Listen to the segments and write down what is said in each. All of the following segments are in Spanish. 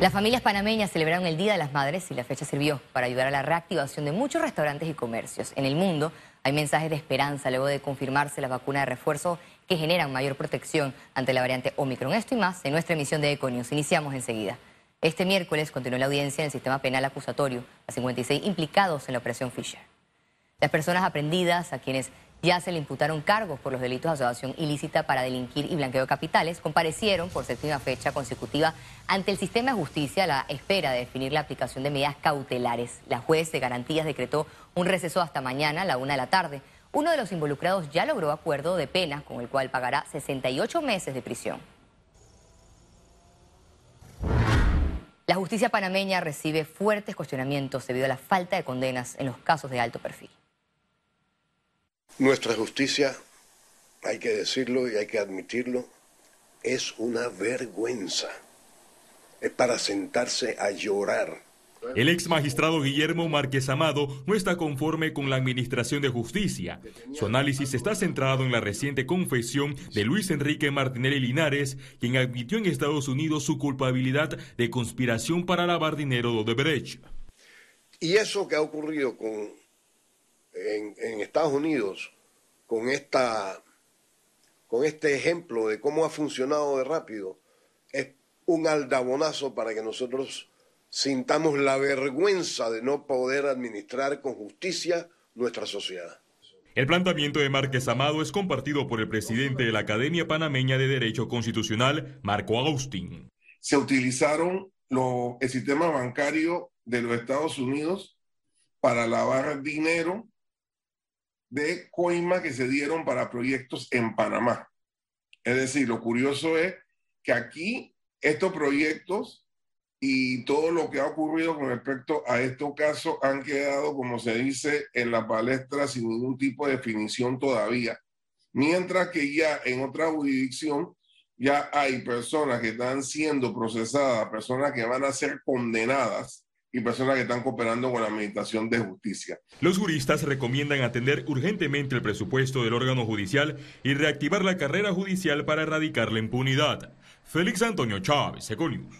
Las familias panameñas celebraron el Día de las Madres y la fecha sirvió para ayudar a la reactivación de muchos restaurantes y comercios. En el mundo hay mensajes de esperanza luego de confirmarse la vacuna de refuerzo que generan mayor protección ante la variante Omicron. Esto y más en nuestra emisión de Econius. Iniciamos enseguida. Este miércoles continuó la audiencia en el sistema penal acusatorio a 56 implicados en la operación Fisher. Las personas aprendidas a quienes ya se le imputaron cargos por los delitos de asociación ilícita para delinquir y blanqueo de capitales, comparecieron por séptima fecha consecutiva ante el sistema de justicia a la espera de definir la aplicación de medidas cautelares. La juez de garantías decretó un receso hasta mañana a la una de la tarde. Uno de los involucrados ya logró acuerdo de pena con el cual pagará 68 meses de prisión. La justicia panameña recibe fuertes cuestionamientos debido a la falta de condenas en los casos de alto perfil. Nuestra justicia, hay que decirlo y hay que admitirlo, es una vergüenza. Es para sentarse a llorar. El ex magistrado Guillermo Márquez Amado no está conforme con la Administración de Justicia. Su análisis está centrado en la reciente confesión de Luis Enrique Martinelli Linares, quien admitió en Estados Unidos su culpabilidad de conspiración para lavar dinero de Odebrecht. Y eso que ha ocurrido con en, Estados Unidos con, esta, con este ejemplo de cómo ha funcionado de rápido es un aldabonazo para que nosotros sintamos la vergüenza de no poder administrar con justicia nuestra sociedad. El planteamiento de Márquez Amado es compartido por el presidente de la Academia Panameña de Derecho Constitucional, Marco Agustín. Se utilizaron el sistema bancario de los Estados Unidos para lavar dinero de coima que se dieron para proyectos en Panamá. Es decir, lo curioso es que aquí estos proyectos y todo lo que ha ocurrido con respecto a estos casos han quedado, como se dice, en la palestra sin ningún tipo de definición todavía. Mientras que ya en otra jurisdicción ya hay personas que están siendo procesadas, personas que van a ser condenadas y personas que están cooperando con la Administración de Justicia. Los juristas recomiendan atender urgentemente el presupuesto del órgano judicial y reactivar la carrera judicial para erradicar la impunidad. Félix Antonio Chávez, Econius.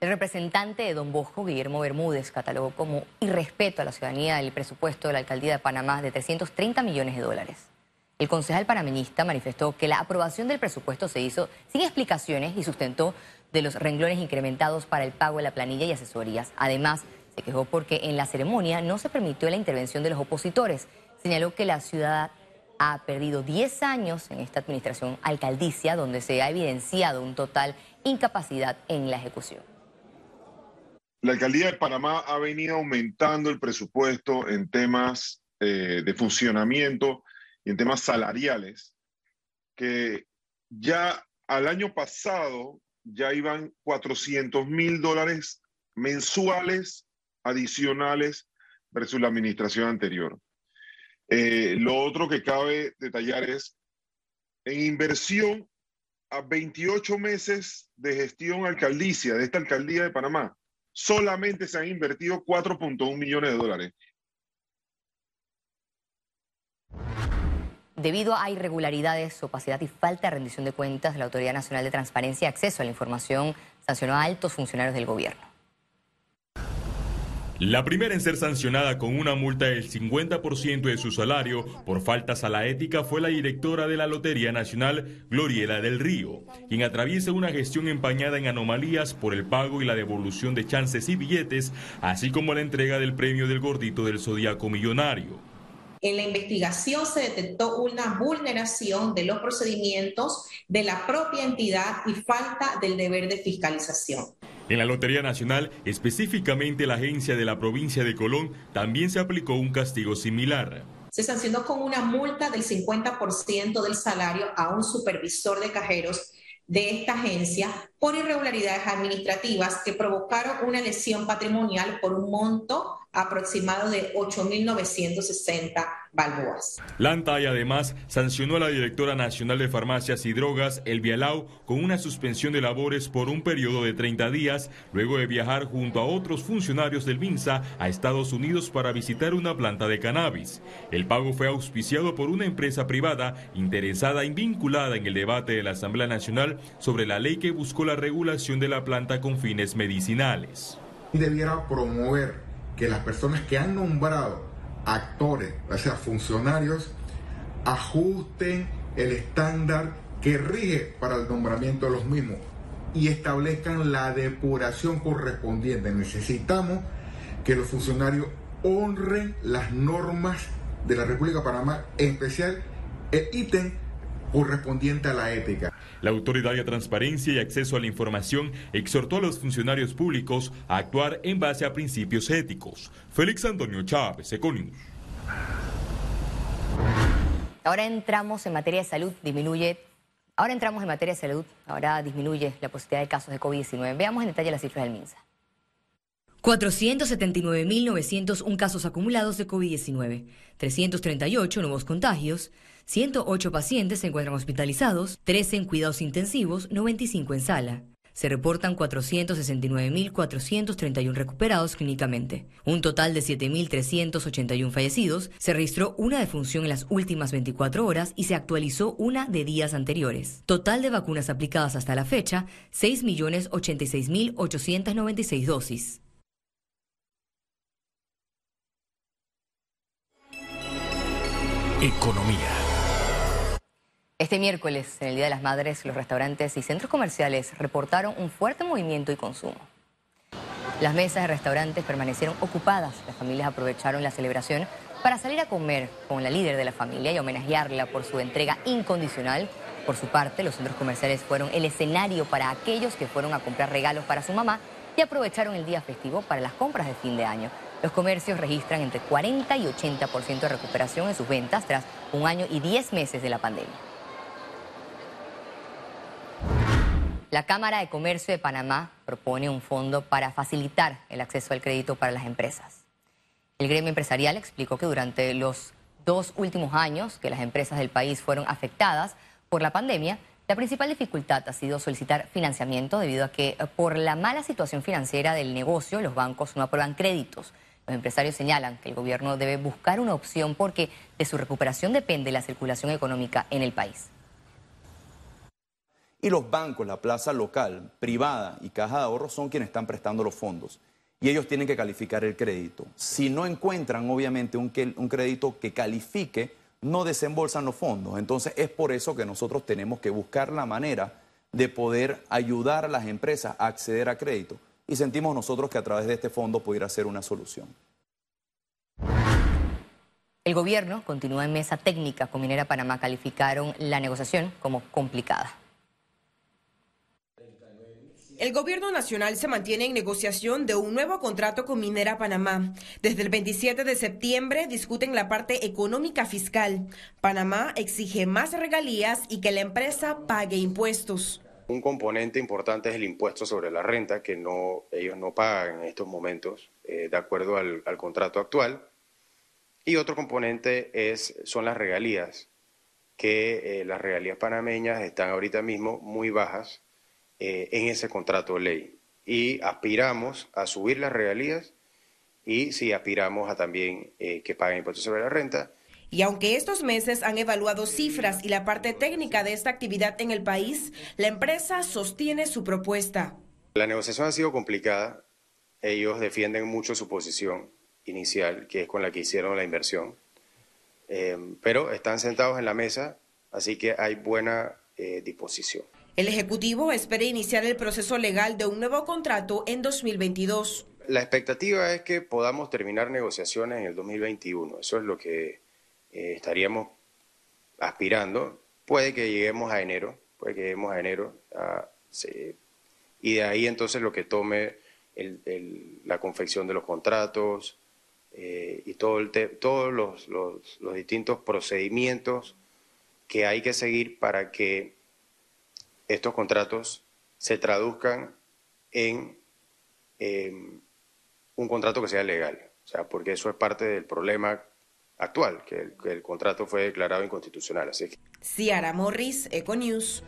El representante de Don Bosco, Guillermo Bermúdez, catalogó como irrespeto a la ciudadanía el presupuesto de la alcaldía de Panamá de 330 millones de dólares. El concejal panameñista manifestó que la aprobación del presupuesto se hizo sin explicaciones y sustentó de los renglones incrementados para el pago de la planilla y asesorías. Además, se quejó porque en la ceremonia no se permitió la intervención de los opositores. Señaló que la ciudad ha perdido 10 años en esta administración alcaldicia, donde se ha evidenciado un total incapacidad en la ejecución. La alcaldía de Panamá ha venido aumentando el presupuesto en temas eh, de funcionamiento y en temas salariales, que ya al año pasado ya iban 400 mil dólares mensuales adicionales versus la administración anterior. Eh, lo otro que cabe detallar es, en inversión a 28 meses de gestión alcaldicia de esta alcaldía de Panamá, solamente se han invertido 4.1 millones de dólares. Debido a irregularidades, opacidad y falta de rendición de cuentas, la Autoridad Nacional de Transparencia y Acceso a la Información sancionó a altos funcionarios del gobierno. La primera en ser sancionada con una multa del 50% de su salario por faltas a la ética fue la directora de la Lotería Nacional, Gloriela del Río, quien atraviesa una gestión empañada en anomalías por el pago y la devolución de chances y billetes, así como la entrega del premio del gordito del Zodíaco Millonario. En la investigación se detectó una vulneración de los procedimientos de la propia entidad y falta del deber de fiscalización. En la Lotería Nacional, específicamente la agencia de la provincia de Colón, también se aplicó un castigo similar. Se sancionó con una multa del 50% del salario a un supervisor de cajeros de esta agencia por irregularidades administrativas que provocaron una lesión patrimonial por un monto aproximado de 8.960 balboas. La ANTAI además sancionó a la directora nacional de farmacias y drogas, Elvia Lau, con una suspensión de labores por un periodo de 30 días, luego de viajar junto a otros funcionarios del MINSA a Estados Unidos para visitar una planta de cannabis. El pago fue auspiciado por una empresa privada interesada y vinculada en el debate de la Asamblea Nacional sobre la ley que buscó la regulación de la planta con fines medicinales. Debiera promover que las personas que han nombrado actores, o sea, funcionarios, ajusten el estándar que rige para el nombramiento de los mismos y establezcan la depuración correspondiente. Necesitamos que los funcionarios honren las normas de la República de Panamá, en especial el ítem correspondiente a la ética. La Autoridad de Transparencia y Acceso a la Información exhortó a los funcionarios públicos a actuar en base a principios éticos. Félix Antonio Chávez, Econius. Ahora entramos en materia de salud, disminuye. Ahora entramos en materia de salud, ahora disminuye la posibilidad de casos de COVID-19. Veamos en detalle las cifras del MINSA. 479.901 casos acumulados de COVID-19, 338 nuevos contagios, 108 pacientes se encuentran hospitalizados, 13 en cuidados intensivos, 95 en sala. Se reportan 469.431 recuperados clínicamente. Un total de 7.381 fallecidos. Se registró una defunción en las últimas 24 horas y se actualizó una de días anteriores. Total de vacunas aplicadas hasta la fecha, 6.086.896 dosis. Economía. Este miércoles, en el Día de las Madres, los restaurantes y centros comerciales reportaron un fuerte movimiento y consumo. Las mesas de restaurantes permanecieron ocupadas. Las familias aprovecharon la celebración para salir a comer con la líder de la familia y homenajearla por su entrega incondicional. Por su parte, los centros comerciales fueron el escenario para aquellos que fueron a comprar regalos para su mamá y aprovecharon el día festivo para las compras de fin de año. Los comercios registran entre 40 y 80% de recuperación en sus ventas tras un año y 10 meses de la pandemia. La Cámara de Comercio de Panamá propone un fondo para facilitar el acceso al crédito para las empresas. El gremio empresarial explicó que durante los dos últimos años que las empresas del país fueron afectadas por la pandemia, la principal dificultad ha sido solicitar financiamiento debido a que por la mala situación financiera del negocio los bancos no aprueban créditos. Los empresarios señalan que el gobierno debe buscar una opción porque de su recuperación depende la circulación económica en el país. Y los bancos, la plaza local, privada y caja de ahorros son quienes están prestando los fondos. Y ellos tienen que calificar el crédito. Si no encuentran, obviamente, un, un crédito que califique, no desembolsan los fondos. Entonces es por eso que nosotros tenemos que buscar la manera de poder ayudar a las empresas a acceder a crédito. Y sentimos nosotros que a través de este fondo pudiera ser una solución. El gobierno continúa en mesa técnica con Minera Panamá. Calificaron la negociación como complicada. El gobierno nacional se mantiene en negociación de un nuevo contrato con Minera Panamá. Desde el 27 de septiembre discuten la parte económica fiscal. Panamá exige más regalías y que la empresa pague impuestos. Un componente importante es el impuesto sobre la renta que no, ellos no pagan en estos momentos eh, de acuerdo al, contrato actual. Y otro componente es, son las regalías, que eh, las regalías panameñas están ahorita mismo muy bajas eh, en ese contrato de ley. Y aspiramos a subir las regalías y sí aspiramos a también eh, que paguen impuestos sobre la renta. Y aunque estos meses han evaluado cifras y la parte técnica de esta actividad en el país, la empresa sostiene su propuesta. La negociación ha sido complicada. Ellos defienden mucho su posición inicial, que es con la que hicieron la inversión. Eh, pero están sentados en la mesa, así que hay buena disposición. El Ejecutivo espera iniciar el proceso legal de un nuevo contrato en 2022. La expectativa es que podamos terminar negociaciones en el 2021. Eso es lo que eh, estaríamos aspirando. Puede que lleguemos a enero, puede que lleguemos a enero. y de ahí entonces lo que tome la confección de los contratos eh, y todo todos los distintos procedimientos que hay que seguir para que estos contratos se traduzcan en em, un contrato que sea legal. O sea, porque eso es parte del problema actual, que el, que el contrato fue declarado inconstitucional. Así que... Ciara Morris, Econews.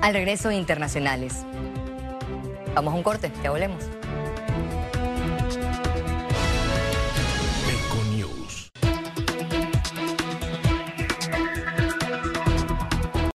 Al regreso internacionales. Vamos a un corte, ya volvemos.